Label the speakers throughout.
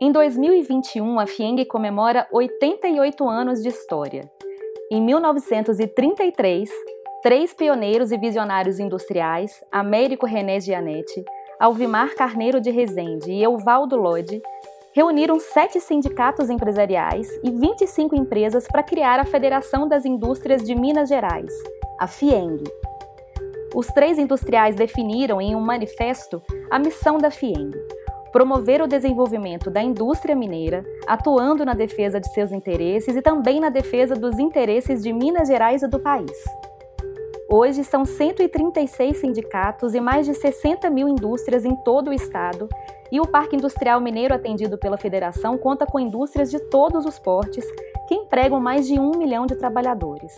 Speaker 1: Em 2021, a FIENG comemora 88 anos de história. Em 1933, três pioneiros e visionários industriais, Américo René Gianetti, Alvimar Carneiro de Rezende e Euvaldo Lodi, reuniram sete sindicatos empresariais e 25 empresas para criar a Federação das Indústrias de Minas Gerais, a FIENG. Os três industriais definiram em um manifesto a missão da FIENG: promover o desenvolvimento da indústria mineira, atuando na defesa de seus interesses e também na defesa dos interesses de Minas Gerais e do país. Hoje são 136 sindicatos e mais de 60 mil indústrias em todo o estado, e o Parque Industrial Mineiro atendido pela Federação conta com indústrias de todos os portes que empregam mais de um milhão de trabalhadores.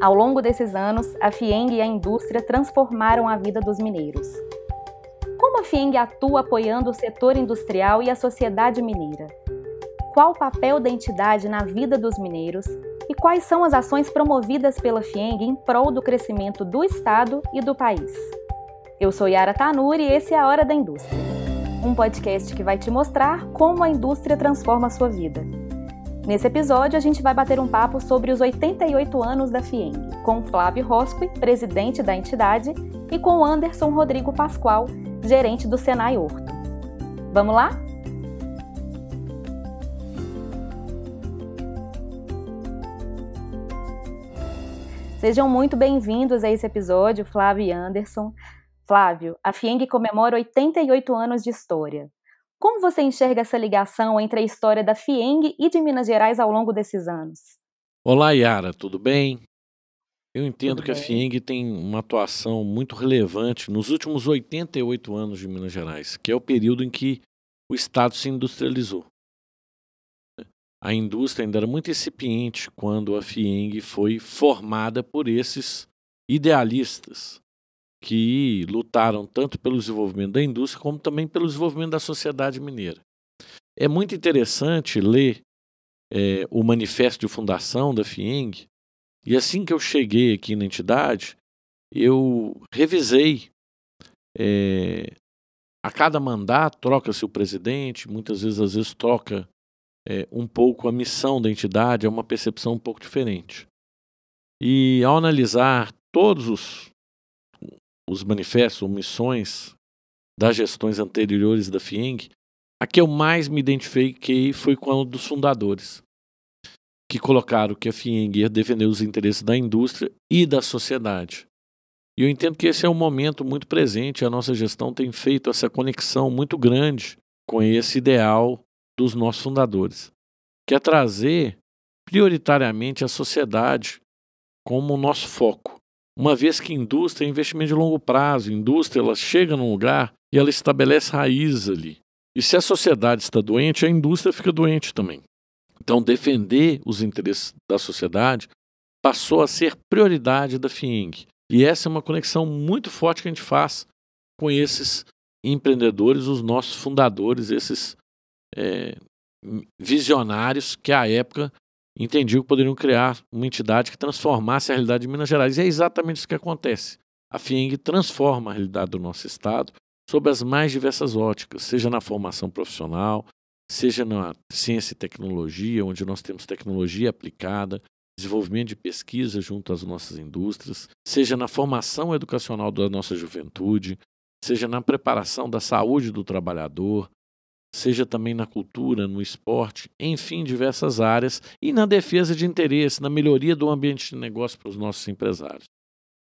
Speaker 1: Ao longo desses anos, a FIENG e a indústria transformaram a vida dos mineiros. Como a FIENG atua apoiando o setor industrial e a sociedade mineira? Qual o papel da entidade na vida dos mineiros e quais são as ações promovidas pela FIENG em prol do crescimento do Estado e do país. Eu sou Yara Tanuri e esse é a Hora da Indústria, um podcast que vai te mostrar como a indústria transforma a sua vida. Nesse episódio, a gente vai bater um papo sobre os 88 anos da FIENG, com Flávio Rosqui, presidente da entidade, e com Anderson Rodrigo Pascoal, gerente do Senai Horto. Vamos lá? Sejam muito bem-vindos a esse episódio, Flávio e Anderson. Flávio, a FIENG comemora 88 anos de história. Como você enxerga essa ligação entre a história da FIENG e de Minas Gerais ao longo desses anos?
Speaker 2: Olá, Yara, tudo bem? Eu entendo tudo que bem. a FIENG tem uma atuação muito relevante nos últimos 88 anos de Minas Gerais, que é o período em que o Estado se industrializou a indústria ainda era muito incipiente quando a FIENG foi formada por esses idealistas que lutaram tanto pelo desenvolvimento da indústria como também pelo desenvolvimento da sociedade mineira. É muito interessante ler é, o manifesto de fundação da FIENG e assim que eu cheguei aqui na entidade, eu revisei é, a cada mandato troca-se o presidente, muitas vezes às vezes troca é, um pouco a missão da entidade, é uma percepção um pouco diferente. E ao analisar todos os, os manifestos ou missões das gestões anteriores da FIENG, a que eu mais me identifiquei foi com a dos fundadores, que colocaram que a FIENG ia defender os interesses da indústria e da sociedade. E eu entendo que esse é um momento muito presente, a nossa gestão tem feito essa conexão muito grande com esse ideal dos nossos fundadores, que é trazer prioritariamente a sociedade como o nosso foco. Uma vez que indústria é investimento de longo prazo, indústria ela chega num lugar e ela estabelece raízes ali. E se a sociedade está doente, a indústria fica doente também. Então, defender os interesses da sociedade passou a ser prioridade da FIENG. E essa é uma conexão muito forte que a gente faz com esses empreendedores, os nossos fundadores, esses é, visionários que à época entendiam que poderiam criar uma entidade que transformasse a realidade de Minas Gerais. E é exatamente isso que acontece. A FIENG transforma a realidade do nosso estado sob as mais diversas óticas, seja na formação profissional, seja na ciência e tecnologia, onde nós temos tecnologia aplicada, desenvolvimento de pesquisa junto às nossas indústrias, seja na formação educacional da nossa juventude, seja na preparação da saúde do trabalhador, seja também na cultura, no esporte, enfim, diversas áreas, e na defesa de interesse, na melhoria do ambiente de negócio para os nossos empresários.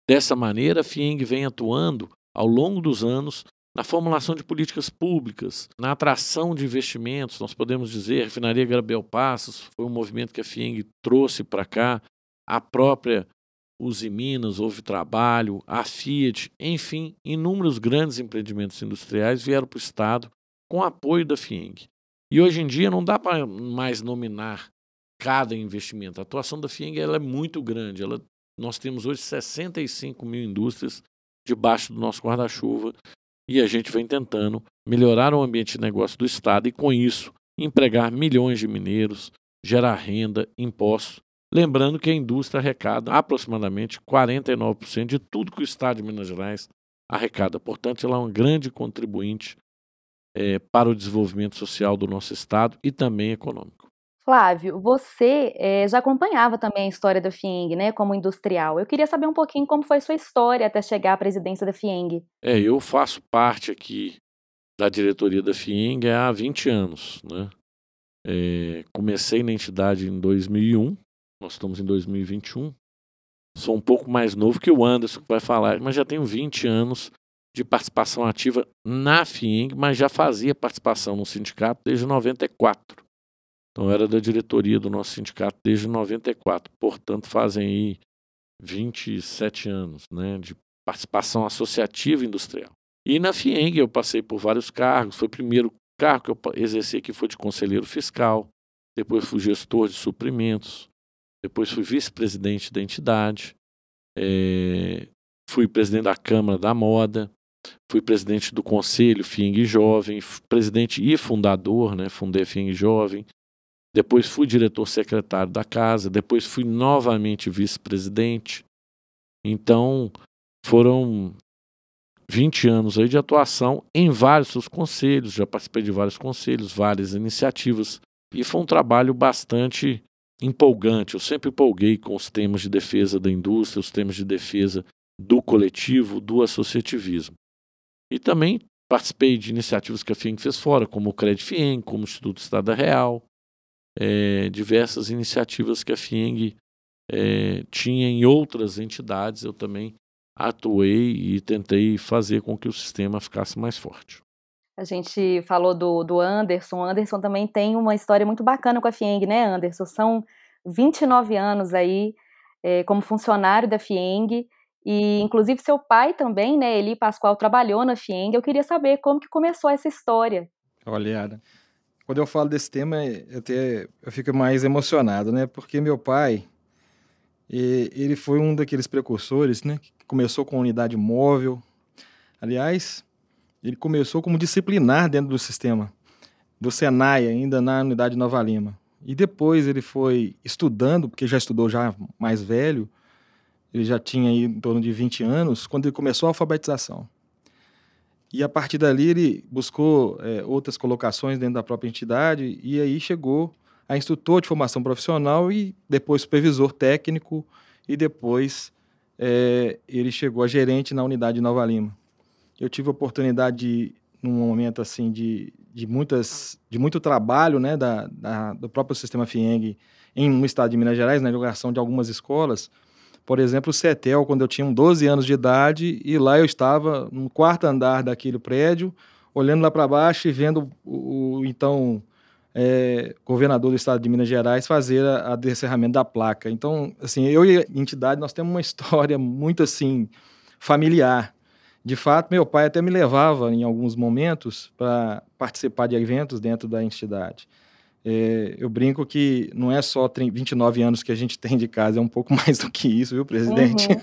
Speaker 2: Dessa maneira, a FIENG vem atuando ao longo dos anos na formulação de políticas públicas, na atração de investimentos. Nós podemos dizer, a refinaria Gabriel Passos foi um movimento que a FIENG trouxe para cá, a própria Uzi Minas, houve trabalho, a Fiat, enfim, inúmeros grandes empreendimentos industriais vieram para o Estado com apoio da FIENG. E hoje em dia não dá para mais nominar cada investimento. A atuação da FIENG ela é muito grande. Ela, nós temos hoje 65 mil indústrias debaixo do nosso guarda-chuva e a gente vem tentando melhorar o ambiente de negócio do Estado e, com isso, empregar milhões de mineiros, gerar renda, impostos. Lembrando que a indústria arrecada aproximadamente 49% de tudo que o Estado de Minas Gerais arrecada. Portanto, ela é um grande contribuinte é, para o desenvolvimento social do nosso Estado e também econômico.
Speaker 1: Flávio, você é, já acompanhava também a história da FIENG, né, como industrial. Eu queria saber um pouquinho como foi sua história até chegar à presidência da FIENG.
Speaker 2: É, eu faço parte aqui da diretoria da FIENG há 20 anos, né? É, comecei na entidade em 2001, nós estamos em 2021. Sou um pouco mais novo que o Anderson que vai falar, mas já tenho 20 anos de participação ativa na FIENG, mas já fazia participação no sindicato desde 94. Então, era da diretoria do nosso sindicato desde 94. Portanto, fazem aí 27 anos né, de participação associativa industrial. E na FIENG eu passei por vários cargos. Foi o primeiro cargo que eu exerci aqui foi de conselheiro fiscal. Depois fui gestor de suprimentos. Depois fui vice-presidente da entidade. É, fui presidente da Câmara da Moda. Fui presidente do Conselho FIENG Jovem. Presidente e fundador, né? Fundei FIENG Jovem depois fui diretor secretário da casa, depois fui novamente vice-presidente. Então, foram 20 anos aí de atuação em vários dos conselhos, já participei de vários conselhos, várias iniciativas, e foi um trabalho bastante empolgante. Eu sempre empolguei com os temas de defesa da indústria, os temas de defesa do coletivo, do associativismo. E também participei de iniciativas que a FIENG fez fora, como o Credit FIENG, como o Instituto Estado Real, é, diversas iniciativas que a FIENG é, tinha em outras entidades, eu também atuei e tentei fazer com que o sistema ficasse mais forte.
Speaker 1: A gente falou do, do Anderson. O Anderson também tem uma história muito bacana com a FIENG, né, Anderson? São 29 anos aí é, como funcionário da FIENG. E, inclusive, seu pai também, né, Eli Pascoal, trabalhou na FIENG. Eu queria saber como que começou essa história.
Speaker 3: Olha, quando eu falo desse tema, eu, até, eu fico mais emocionado, né? Porque meu pai, ele foi um daqueles precursores, né? Que começou com a unidade móvel. Aliás, ele começou como disciplinar dentro do sistema do Senai, ainda na unidade Nova Lima. E depois ele foi estudando, porque já estudou já mais velho, ele já tinha aí em torno de 20 anos, quando ele começou a alfabetização. E a partir dali ele buscou é, outras colocações dentro da própria entidade e aí chegou a instrutor de formação profissional e depois supervisor técnico e depois é, ele chegou a gerente na unidade de Nova Lima. Eu tive a oportunidade de, num momento assim de, de muitas de muito trabalho né da, da do próprio sistema FIENG em no estado de Minas Gerais na divulgação de algumas escolas por exemplo, o CETEL, quando eu tinha 12 anos de idade, e lá eu estava no quarto andar daquele prédio, olhando lá para baixo e vendo o, o então é, governador do estado de Minas Gerais fazer a, descerramento da placa. Então, assim, eu e a entidade, nós temos uma história muito, assim, familiar. De fato, meu pai até me levava em alguns momentos para participar de eventos dentro da entidade. É, eu brinco que não é só 29 anos que a gente tem de casa, é um pouco mais do que isso, viu, presidente? Uhum.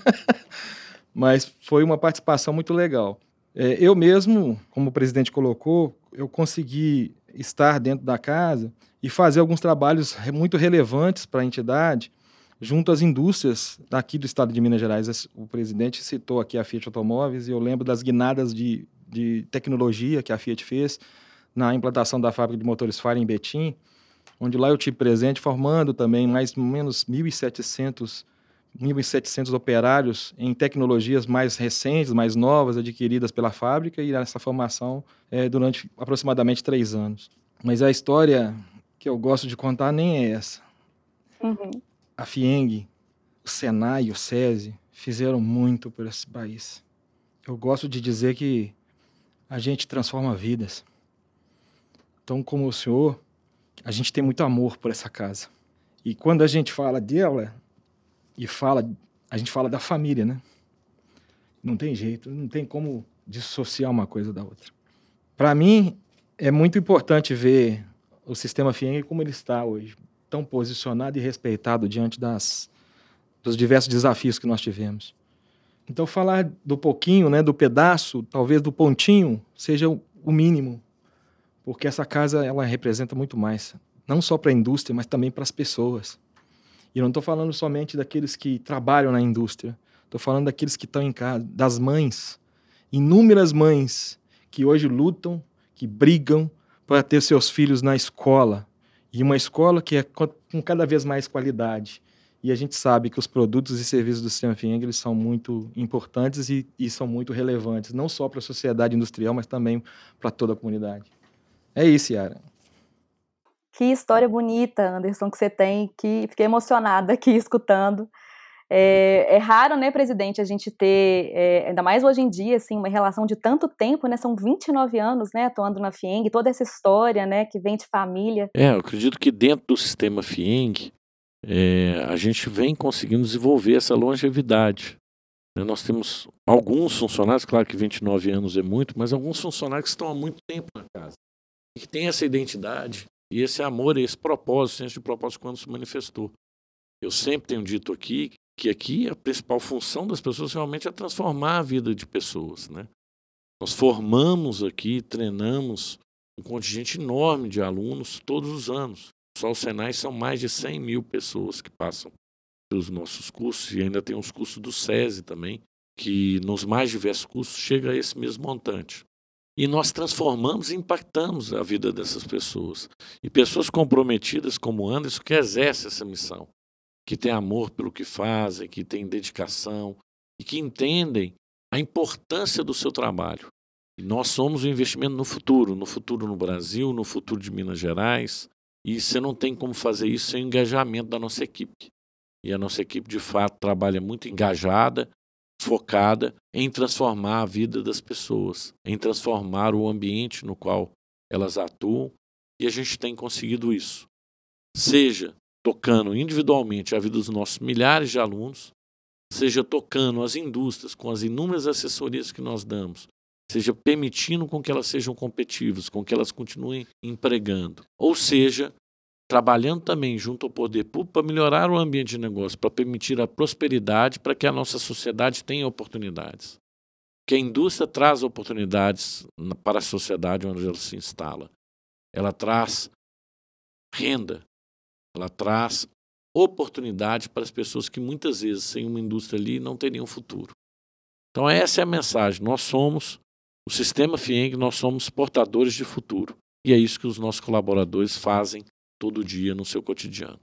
Speaker 3: Mas foi uma participação muito legal. É, eu mesmo, como o presidente colocou, eu consegui estar dentro da casa e fazer alguns trabalhos muito relevantes para a entidade, junto às indústrias daqui do estado de Minas Gerais. O presidente citou aqui a Fiat Automóveis e eu lembro das guinadas de, de tecnologia que a Fiat fez na implantação da fábrica de motores Fire em Betim onde lá eu tive presente, formando também mais ou menos 1.700 1.700 operários em tecnologias mais recentes, mais novas, adquiridas pela fábrica, e essa formação é, durante aproximadamente três anos. Mas a história que eu gosto de contar nem é essa. Uhum. A FIENG, o SENAI o SESI fizeram muito por esse país. Eu gosto de dizer que a gente transforma vidas. Então, como o senhor, a gente tem muito amor por essa casa. E quando a gente fala dela e fala, a gente fala da família, né? Não tem jeito, não tem como dissociar uma coisa da outra. Para mim, é muito importante ver o sistema FIENG como ele está hoje, tão posicionado e respeitado diante das, dos diversos desafios que nós tivemos. Então, falar do pouquinho, né, do pedaço, talvez do pontinho, seja o mínimo porque essa casa ela representa muito mais, não só para a indústria, mas também para as pessoas. E não estou falando somente daqueles que trabalham na indústria, estou falando daqueles que estão em casa, das mães, inúmeras mães que hoje lutam, que brigam para ter seus filhos na escola, e uma escola que é com cada vez mais qualidade. E a gente sabe que os produtos e serviços do sistema FIENG são muito importantes e, e são muito relevantes, não só para a sociedade industrial, mas também para toda a comunidade. É isso, Yara.
Speaker 1: Que história bonita, Anderson, que você tem, que fiquei emocionada aqui escutando. É, é, raro, né, presidente, a gente ter, é, ainda mais hoje em dia, assim, uma relação de tanto tempo, né, são 29 anos, né, atuando na FIENG, toda essa história, né, que vem de família.
Speaker 2: É, eu acredito que dentro do sistema FIENG, é, a gente vem conseguindo desenvolver essa longevidade. Né. Nós temos alguns funcionários, claro que 29 anos é muito, mas alguns funcionários que estão há muito tempo na casa, que têm essa identidade e esse amor, esse propósito, senso de propósito quando se manifestou. Eu sempre tenho dito aqui que aqui a principal função das pessoas realmente é transformar a vida de pessoas, né? Nós formamos aqui, treinamos um contingente enorme de alunos todos os anos. Só o Senai são mais de 100 mil pessoas que passam pelos nossos cursos e ainda tem os cursos do SESI também, que nos mais diversos cursos chega a esse mesmo montante. E nós transformamos e impactamos a vida dessas pessoas. E pessoas comprometidas como Anderson que exercem essa missão que têm amor pelo que fazem, que têm dedicação e que entendem a importância do seu trabalho. E nós somos um investimento no futuro, no futuro no Brasil, no futuro de Minas Gerais. E você não tem como fazer isso sem o engajamento da nossa equipe. E a nossa equipe, de fato, trabalha muito engajada, focada em transformar a vida das pessoas, em transformar o ambiente no qual elas atuam. E a gente tem conseguido isso. Seja tocando individualmente a vida dos nossos milhares de alunos, seja tocando as indústrias com as inúmeras assessorias que nós damos, seja permitindo com que elas sejam competitivas, com que elas continuem empregando, ou seja, trabalhando também junto ao poder público para melhorar o ambiente de negócio, para permitir a prosperidade, para que a nossa sociedade tenha oportunidades. Que a indústria traz oportunidades para a sociedade onde ela se instala. Ela traz renda, ela traz oportunidade para as pessoas que muitas vezes, sem uma indústria ali, não teriam futuro. Então, essa é a mensagem. Nós somos o sistema FIENG, nós somos portadores de futuro. E é isso que os nossos colaboradores fazem todo dia no seu cotidiano.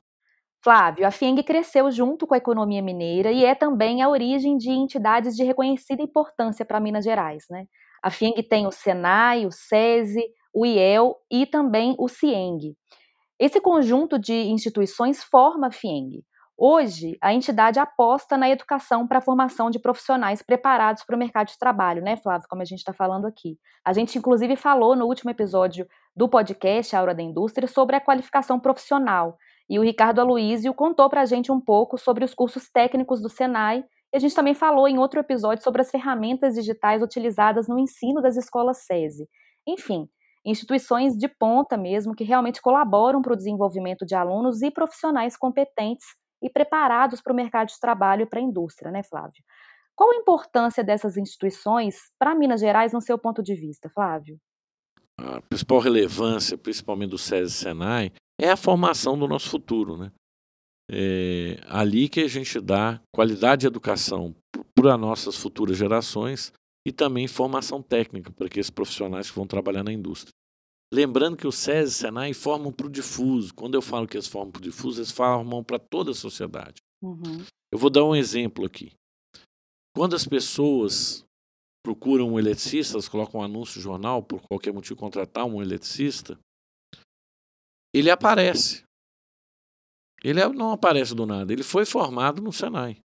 Speaker 1: Flávio, a FIENG cresceu junto com a economia mineira e é também a origem de entidades de reconhecida importância para Minas Gerais. Né? A FIENG tem o SENAI, o SESI, o IEL e também o CIENG. Esse conjunto de instituições forma a FIENG. Hoje, a entidade aposta na educação para a formação de profissionais preparados para o mercado de trabalho, né, Flávio? Como a gente está falando aqui. A gente, inclusive, falou no último episódio do podcast A Hora da Indústria sobre a qualificação profissional. E o Ricardo Aloísio contou para a gente um pouco sobre os cursos técnicos do Senai. E a gente também falou em outro episódio sobre as ferramentas digitais utilizadas no ensino das escolas SESI. Enfim, instituições de ponta mesmo, que realmente colaboram para o desenvolvimento de alunos e profissionais competentes e preparados para o mercado de trabalho e para a indústria, né, Flávio? Qual a importância dessas instituições para Minas Gerais, no seu ponto de vista, Flávio?
Speaker 2: A principal relevância, principalmente do SESI Senai, é a formação do nosso futuro, né? É ali que a gente dá qualidade de educação para as nossas futuras gerações e também formação técnica para aqueles profissionais que vão trabalhar na indústria. Lembrando que o SESI e Senai formam para o difuso. Quando eu falo que eles formam para o difuso, eles formam para toda a sociedade. Uhum. Eu vou dar um exemplo aqui. Quando as pessoas procuram um eletricista, elas colocam um anúncio no jornal, por qualquer motivo contratar um eletricista, ele aparece. Ele não aparece do nada, ele foi formado no Senai.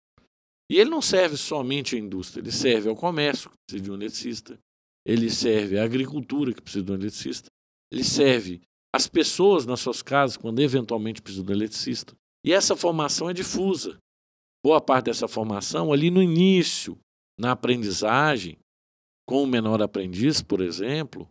Speaker 2: E ele não serve somente à indústria, ele serve ao comércio, que precisa de um eletricista, ele serve à agricultura, que precisa de um eletricista, ele serve às pessoas nas suas casas, quando eventualmente precisam de um eletricista. E essa formação é difusa. Boa parte dessa formação, ali no início, na aprendizagem, com o menor aprendiz, por exemplo,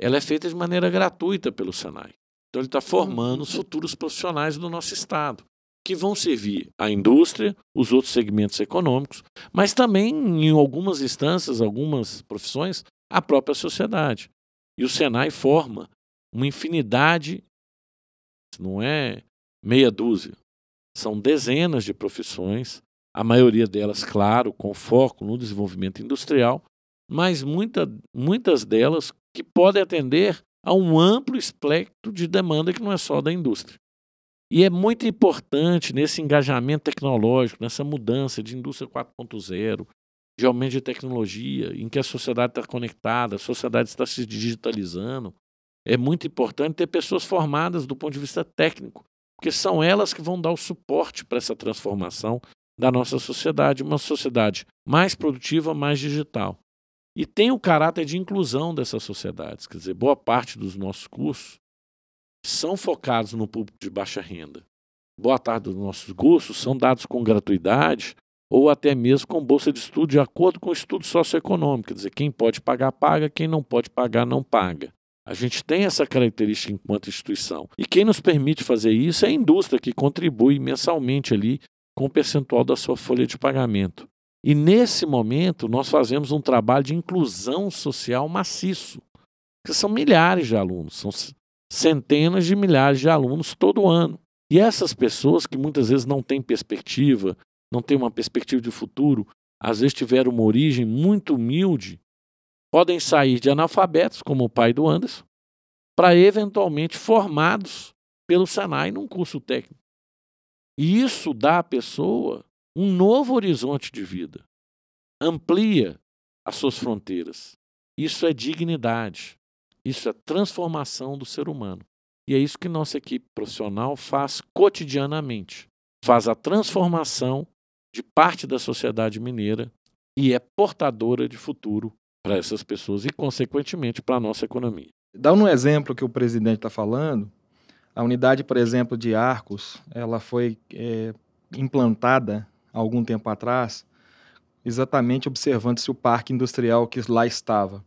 Speaker 2: ela é feita de maneira gratuita pelo Senai. Então, ele está formando os futuros profissionais do nosso Estado que vão servir à indústria, os outros segmentos econômicos, mas também, em algumas instâncias, algumas profissões, a própria sociedade. E o Senai forma uma infinidade, não é meia dúzia, são dezenas de profissões, a maioria delas, claro, com foco no desenvolvimento industrial, mas muita, muitas delas que podem atender a um amplo espectro de demanda que não é só da indústria. E é muito importante nesse engajamento tecnológico, nessa mudança de indústria 4.0, de aumento de tecnologia, em que a sociedade está conectada, a sociedade está se digitalizando. É muito importante ter pessoas formadas do ponto de vista técnico, porque são elas que vão dar o suporte para essa transformação da nossa sociedade, uma sociedade mais produtiva, mais digital. E tem o caráter de inclusão dessas sociedades, quer dizer, boa parte dos nossos cursos são focados no público de baixa renda. Boa parte dos nossos cursos são dados com gratuidade ou até mesmo com bolsa de estudo de acordo com o estudo socioeconômico, quer dizer, quem pode pagar, paga, quem não pode pagar, não paga. A gente tem essa característica enquanto instituição. E quem nos permite fazer isso é a indústria, que contribui mensalmente ali com o percentual da sua folha de pagamento. E nesse momento, nós fazemos um trabalho de inclusão social maciço, que são milhares de alunos, são centenas de milhares de alunos todo ano. E essas pessoas que muitas vezes não têm perspectiva, não têm uma perspectiva de futuro, às vezes tiveram uma origem muito humilde, podem sair de analfabetos, como o pai do Anderson, para eventualmente formados pelo Senai num curso técnico. E isso dá à pessoa um novo horizonte de vida, amplia as suas fronteiras. Isso é dignidade. Isso é transformação do ser humano. E é isso que nossa equipe profissional faz cotidianamente. Faz a transformação de parte da sociedade mineira e é portadora de futuro para essas pessoas e, consequentemente, para a nossa economia.
Speaker 3: Dá um exemplo que o presidente está falando. A unidade, por exemplo, de Arcos, ela foi é, implantada algum tempo atrás, exatamente observando se o parque industrial que lá estava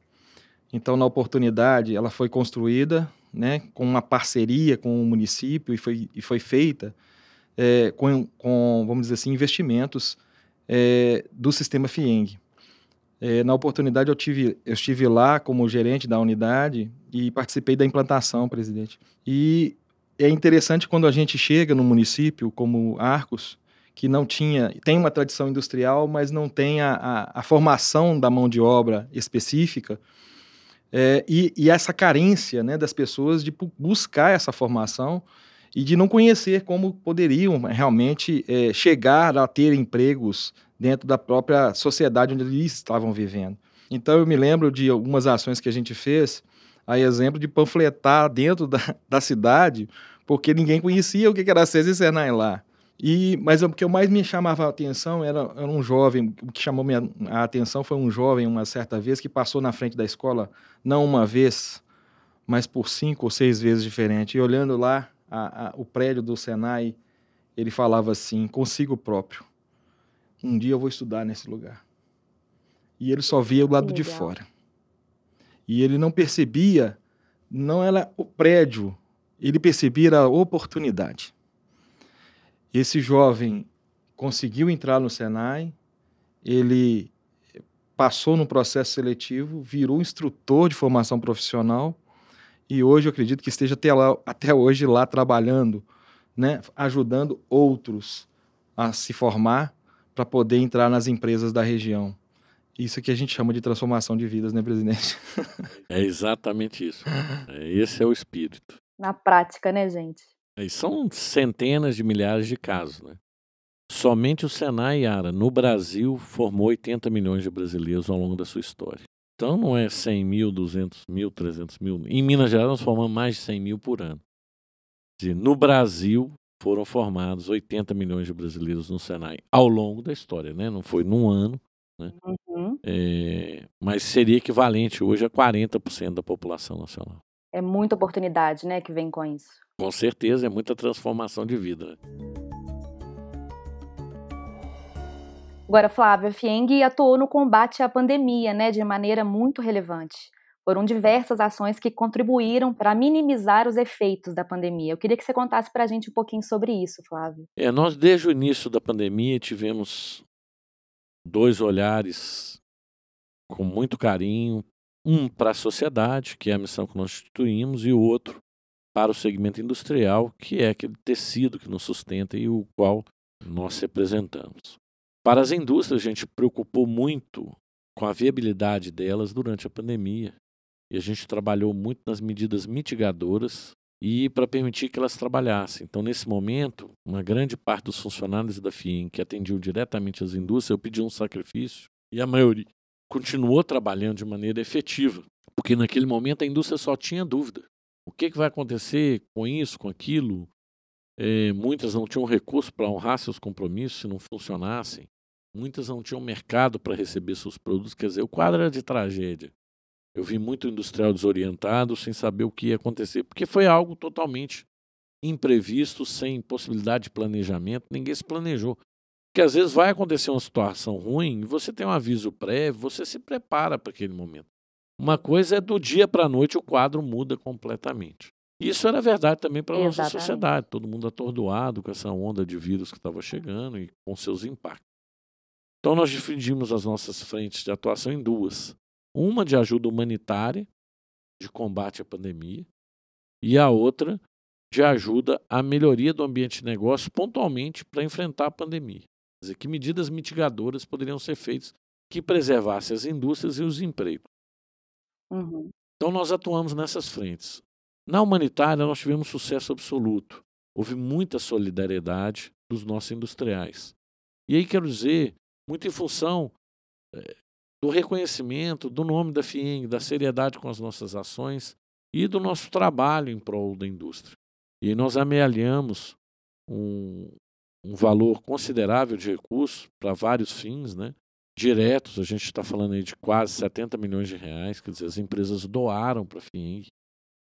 Speaker 3: então, na oportunidade, ela foi construída né, com uma parceria com o município e foi, e foi feita é, com, com, vamos dizer assim, investimentos é, do sistema FIENG. É, na oportunidade, eu, tive, eu estive lá como gerente da unidade e participei da implantação, presidente. E é interessante quando a gente chega no município como Arcos, que não tinha, tem uma tradição industrial, mas não tem a, a, a formação da mão de obra específica, é, e, e, essa carência né, das pessoas de buscar essa formação e de não conhecer como poderiam realmente é, chegar a ter empregos dentro da própria sociedade onde eles estavam vivendo. Então eu me lembro de algumas ações que a gente fez, a exemplo de panfletar dentro da, da cidade, porque ninguém conhecia o que era SESI e Senai lá. E, mas o que mais me chamava a atenção era, era, um jovem, o que chamou minha, a atenção foi um jovem, uma certa vez, que passou na frente da escola, não uma vez, mas por cinco ou seis vezes diferente. E olhando lá a, a, o prédio do Senai, ele falava assim: consigo próprio. Um dia eu vou estudar nesse lugar. E ele só via o lado de fora. E ele não percebia, não era o prédio, ele percebia a oportunidade. Esse jovem conseguiu entrar no Senai, ele passou no processo seletivo, virou instrutor de formação profissional e hoje eu acredito que esteja até, lá, até hoje lá trabalhando, né, ajudando outros a se formar para poder entrar nas empresas da região. Isso que a gente chama de transformação de vidas, né, presidente?
Speaker 2: É exatamente isso. É, esse é o espírito.
Speaker 1: Na prática, né, gente?
Speaker 2: E são centenas de milhares de casos, né? Somente o Senai Yara, no Brasil, formou 80 milhões de brasileiros ao longo da sua história. Então não é 100 mil, 200 mil, 300 mil. Em Minas Gerais nós formamos mais de 100 mil por ano. no Brasil foram formados 80 milhões de brasileiros no Senai ao longo da história, né? Não foi num ano, né? Uhum. É, mas seria equivalente hoje a 40% da população nacional.
Speaker 1: É muita oportunidade, né, que vem com isso.
Speaker 2: Com certeza, é muita transformação de vida. Né?
Speaker 1: Agora, Flávia, Fieng atuou no combate à pandemia, né, de maneira muito relevante. Foram diversas ações que contribuíram para minimizar os efeitos da pandemia. Eu queria que você contasse para a gente um pouquinho sobre isso, Flávio.
Speaker 2: É, nós, desde o início da pandemia, tivemos dois olhares com muito carinho: um para a sociedade, que é a missão que nós instituímos, e o outro para o segmento industrial, que é aquele tecido que nos sustenta e o qual nós representamos. Para as indústrias, a gente preocupou muito com a viabilidade delas durante a pandemia. e a gente trabalhou muito nas medidas mitigadoras e para permitir que elas trabalhassem. Então, nesse momento, uma grande parte dos funcionários da FIEM que atendiam diretamente as indústrias, eu pedi um sacrifício e a maioria continuou trabalhando de maneira efetiva, porque naquele momento a indústria só tinha dúvida. O que, que vai acontecer com isso, com aquilo? É, muitas não tinham recurso para honrar seus compromissos se não funcionassem. Muitas não tinham mercado para receber seus produtos. Quer dizer, o quadro era de tragédia. Eu vi muito industrial desorientado, sem saber o que ia acontecer, porque foi algo totalmente imprevisto, sem possibilidade de planejamento. Ninguém se planejou. Porque às vezes vai acontecer uma situação ruim, você tem um aviso prévio, você se prepara para aquele momento. Uma coisa é do dia para a noite o quadro muda completamente. Isso era verdade também para a nossa sociedade, todo mundo atordoado com essa onda de vírus que estava chegando e com seus impactos. Então nós dividimos as nossas frentes de atuação em duas. Uma de ajuda humanitária, de combate à pandemia, e a outra de ajuda à melhoria do ambiente de negócio pontualmente para enfrentar a pandemia. Quer dizer, que medidas mitigadoras poderiam ser feitas que preservassem as indústrias e os empregos.
Speaker 1: Uhum.
Speaker 2: Então nós atuamos nessas frentes. Na humanitária, nós tivemos sucesso absoluto. Houve muita solidariedade dos nossos industriais. E aí quero dizer, muito em função é, do reconhecimento do nome da FIENG, da seriedade com as nossas ações e do nosso trabalho em prol da indústria. E nós amealhamos um, um valor considerável de recursos para vários fins, né? Diretos, a gente está falando aí de quase 70 milhões de reais, quer dizer, as empresas doaram para a FIENG,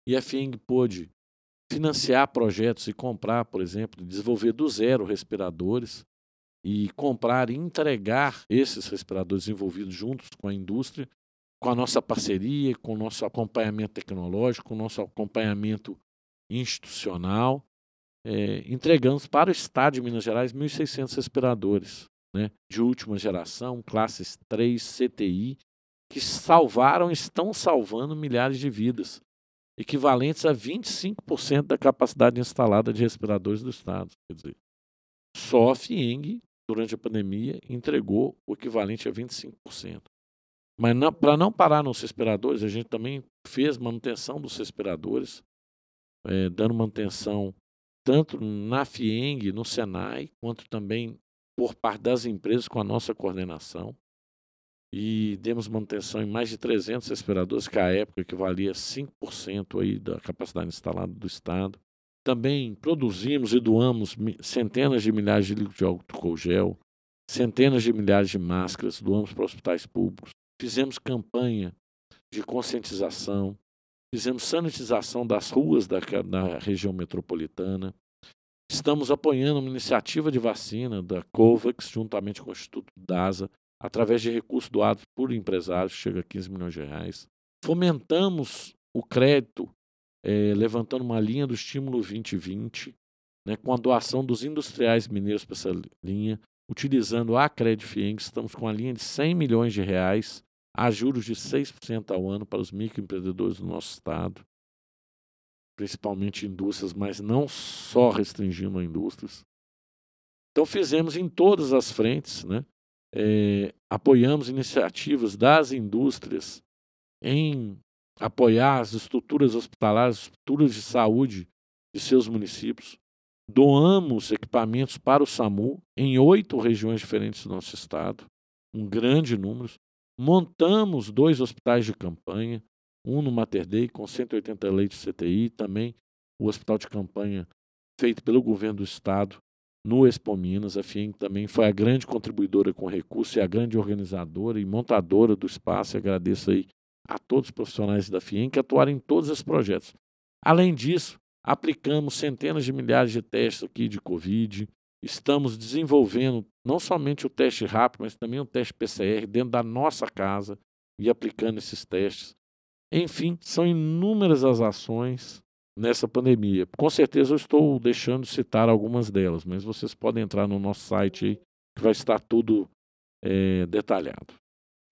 Speaker 2: e a FIENG pôde financiar projetos e comprar, por exemplo, desenvolver do zero respiradores e comprar e entregar esses respiradores envolvidos juntos com a indústria, com a nossa parceria, com o nosso acompanhamento tecnológico, com o nosso acompanhamento institucional. É, entregamos para o Estado de Minas Gerais 1.600 respiradores né, de última geração, classes 3 CTI, que salvaram, estão salvando milhares de vidas equivalentes a 25% da capacidade instalada de respiradores do Estado. Quer dizer, só a FIENG, durante a pandemia, entregou o equivalente a 25%. Mas para não parar nos respiradores, a gente também fez manutenção dos respiradores, é, dando manutenção tanto na FIENG, no Senai, quanto também por parte das empresas com a nossa coordenação e demos manutenção em mais de 300 respiradores, que à época equivalia a 5% aí da capacidade instalada do Estado. Também produzimos e doamos centenas de milhares de litros de álcool gel, centenas de milhares de máscaras, doamos para hospitais públicos. Fizemos campanha de conscientização, fizemos sanitização das ruas da, da região metropolitana. Estamos apoiando uma iniciativa de vacina da COVAX, juntamente com o Instituto DASA, através de recursos doados por empresários, chega a 15 milhões de reais. Fomentamos o crédito, é, levantando uma linha do estímulo 2020, né, com a doação dos industriais mineiros para essa linha, utilizando a Credfieng, estamos com a linha de 100 milhões de reais, a juros de 6% ao ano para os microempreendedores do nosso estado, principalmente indústrias, mas não só restringindo a indústrias. Então fizemos em todas as frentes, né? é, apoiamos iniciativas das indústrias em apoiar as estruturas hospitalares, estruturas de saúde de seus municípios. Doamos equipamentos para o SAMU em oito regiões diferentes do nosso estado, um grande número. Montamos dois hospitais de campanha, um no Mater Dei com 180 leitos CTI, também o hospital de campanha feito pelo governo do estado no Expo Minas. A FIEM também foi a grande contribuidora com recursos e a grande organizadora e montadora do espaço. E agradeço aí a todos os profissionais da FIEM que atuaram em todos esses projetos. Além disso, aplicamos centenas de milhares de testes aqui de Covid. Estamos desenvolvendo não somente o teste rápido, mas também o teste PCR dentro da nossa casa e aplicando esses testes. Enfim, são inúmeras as ações nessa pandemia. Com certeza eu estou deixando de citar algumas delas, mas vocês podem entrar no nosso site aí, que vai estar tudo é, detalhado.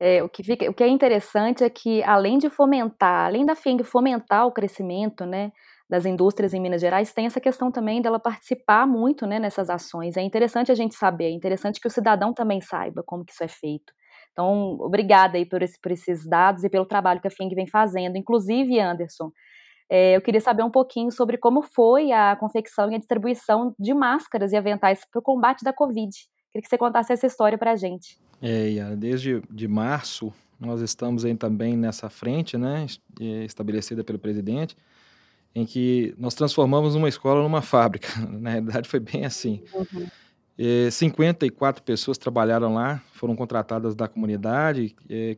Speaker 1: É, o, que fica, o que é interessante é que, além de fomentar, além da FIENG fomentar o crescimento né, das indústrias em Minas Gerais, tem essa questão também dela participar muito né, nessas ações. É interessante a gente saber, é interessante que o cidadão também saiba como que isso é feito. Então, obrigada aí por, esse, por esses dados e pelo trabalho que a FING vem fazendo. Inclusive, Anderson, é, eu queria saber um pouquinho sobre como foi a confecção e a distribuição de máscaras e aventais para o combate da Covid. Queria que você contasse essa história para a gente.
Speaker 3: É, desde de março, nós estamos aí também nessa frente, né, estabelecida pelo presidente, em que nós transformamos uma escola numa fábrica. Na realidade, foi bem assim. Uhum. E 54 pessoas trabalharam lá, foram contratadas da comunidade,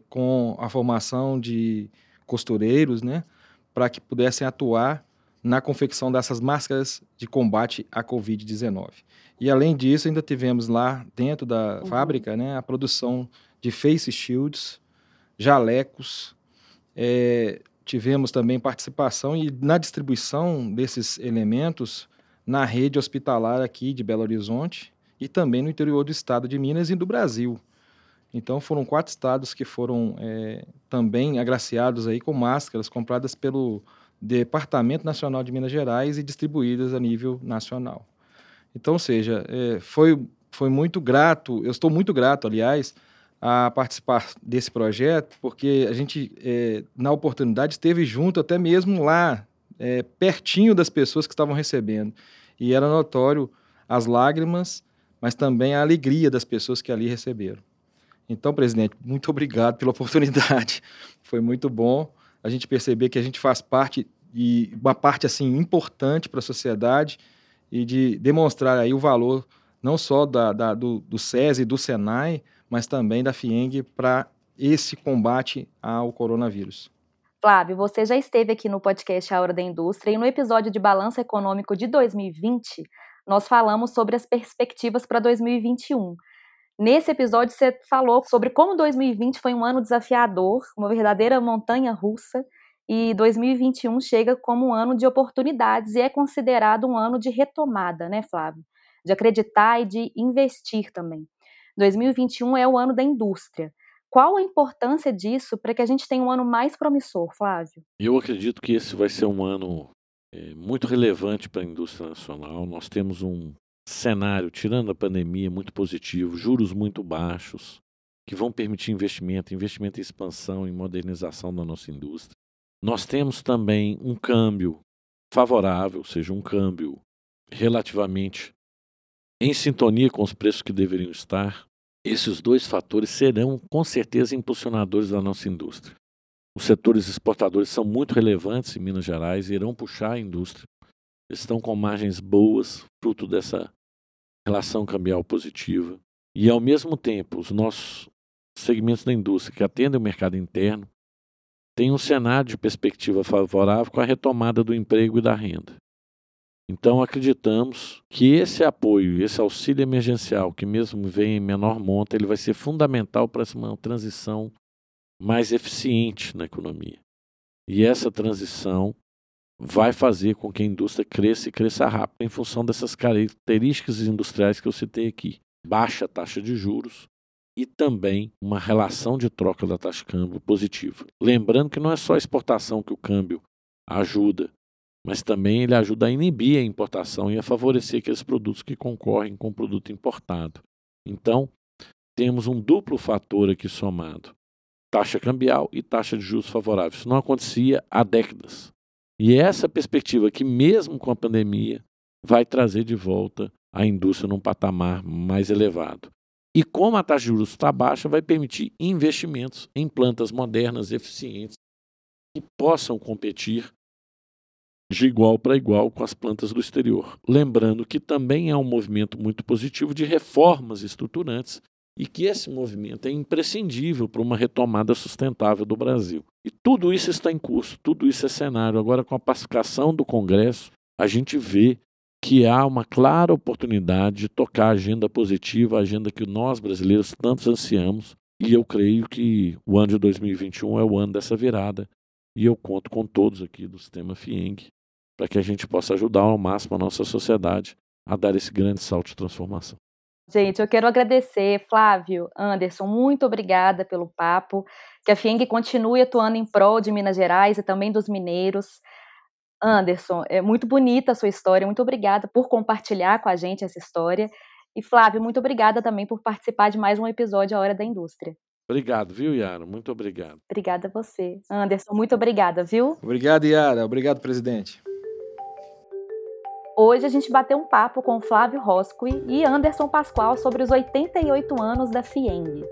Speaker 3: com a formação de costureiros, né, para que pudessem atuar na confecção dessas máscaras de combate à Covid-19. E além disso, ainda tivemos lá dentro da uhum. fábrica né, a produção de face shields, jalecos, é, tivemos também participação e na distribuição desses elementos na rede hospitalar aqui de Belo Horizonte e também no interior do estado de Minas e do Brasil. Então foram quatro estados que foram é, também agraciados aí com máscaras compradas pelo Departamento Nacional de Minas Gerais e distribuídas a nível nacional. Então, ou seja, é, foi, foi muito grato, eu estou muito grato, aliás, a participar desse projeto, porque a gente, é, na oportunidade, esteve junto até mesmo lá, é, pertinho das pessoas que estavam recebendo. E era notório as lágrimas, mas também a alegria das pessoas que ali receberam. Então, presidente, muito obrigado pela oportunidade. Foi muito bom a gente perceber que a gente faz parte e uma parte assim importante para a sociedade e de demonstrar aí o valor não só da, da do, do SESI e do SENAI, mas também da FIENG para esse combate ao coronavírus.
Speaker 1: Flávio, você já esteve aqui no podcast A Hora da Indústria e no episódio de Balanço Econômico de 2020, nós falamos sobre as perspectivas para 2021. Nesse episódio, você falou sobre como 2020 foi um ano desafiador, uma verdadeira montanha russa, e 2021 chega como um ano de oportunidades e é considerado um ano de retomada, né, Flávio? De acreditar e de investir também. 2021 é o ano da indústria. Qual a importância disso para que a gente tenha um ano mais promissor, Flávio?
Speaker 2: Eu acredito que esse vai ser um ano é, muito relevante para a indústria nacional. Nós temos um cenário, tirando a pandemia, muito positivo, juros muito baixos, que vão permitir investimento, investimento em expansão, em modernização da nossa indústria. Nós temos também um câmbio favorável, ou seja, um câmbio relativamente em sintonia com os preços que deveriam estar, esses dois fatores serão com certeza impulsionadores da nossa indústria. Os setores exportadores são muito relevantes em Minas Gerais e irão puxar a indústria. Estão com margens boas, fruto dessa relação cambial positiva. E, ao mesmo tempo, os nossos segmentos da indústria que atendem o mercado interno têm um cenário de perspectiva favorável com a retomada do emprego e da renda. Então acreditamos que esse apoio, esse auxílio emergencial, que mesmo vem em menor monta, ele vai ser fundamental para uma transição mais eficiente na economia. E essa transição vai fazer com que a indústria cresça e cresça rápido em função dessas características industriais que eu citei aqui. Baixa taxa de juros e também uma relação de troca da taxa de câmbio positiva. Lembrando que não é só a exportação que o câmbio ajuda, mas também ele ajuda a inibir a importação e a favorecer aqueles produtos que concorrem com o produto importado. Então, temos um duplo fator aqui somado: taxa cambial e taxa de juros favoráveis. Isso não acontecia há décadas. E é essa perspectiva que, mesmo com a pandemia, vai trazer de volta a indústria num patamar mais elevado. E como a taxa de juros está baixa, vai permitir investimentos em plantas modernas, eficientes, que possam competir de igual para igual com as plantas do exterior. Lembrando que também é um movimento muito positivo de reformas estruturantes e que esse movimento é imprescindível para uma retomada sustentável do Brasil. E tudo isso está em curso, tudo isso é cenário. Agora, com a pacificação do Congresso, a gente vê que há uma clara oportunidade de tocar a agenda positiva, a agenda que nós brasileiros tanto ansiamos. E eu creio que o ano de 2021 é o ano dessa virada. E eu conto com todos aqui do sistema FIENG para que a gente possa ajudar ao máximo a nossa sociedade a dar esse grande salto de transformação.
Speaker 1: Gente, eu quero agradecer, Flávio, Anderson, muito obrigada pelo papo. Que a FIENG continue atuando em prol de Minas Gerais e também dos mineiros. Anderson, é muito bonita a sua história, muito obrigada por compartilhar com a gente essa história. E Flávio, muito obrigada também por participar de mais um episódio A Hora da Indústria.
Speaker 2: Obrigado, viu, Yara? Muito obrigado.
Speaker 1: Obrigada a você. Anderson, muito obrigada, viu?
Speaker 3: Obrigado, Yara. Obrigado, presidente.
Speaker 1: Hoje a gente bateu um papo com Flávio Rosqui e Anderson Pascoal sobre os 88 anos da FIENG.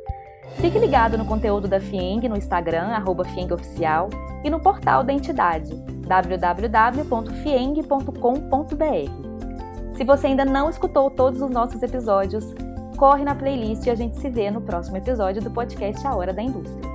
Speaker 1: Fique ligado no conteúdo da FIENG no Instagram, arroba FIENGOficial, e no portal da entidade, www.fieng.com.br. Se você ainda não escutou todos os nossos episódios, corre na playlist e a gente se vê no próximo episódio do podcast A Hora da Indústria.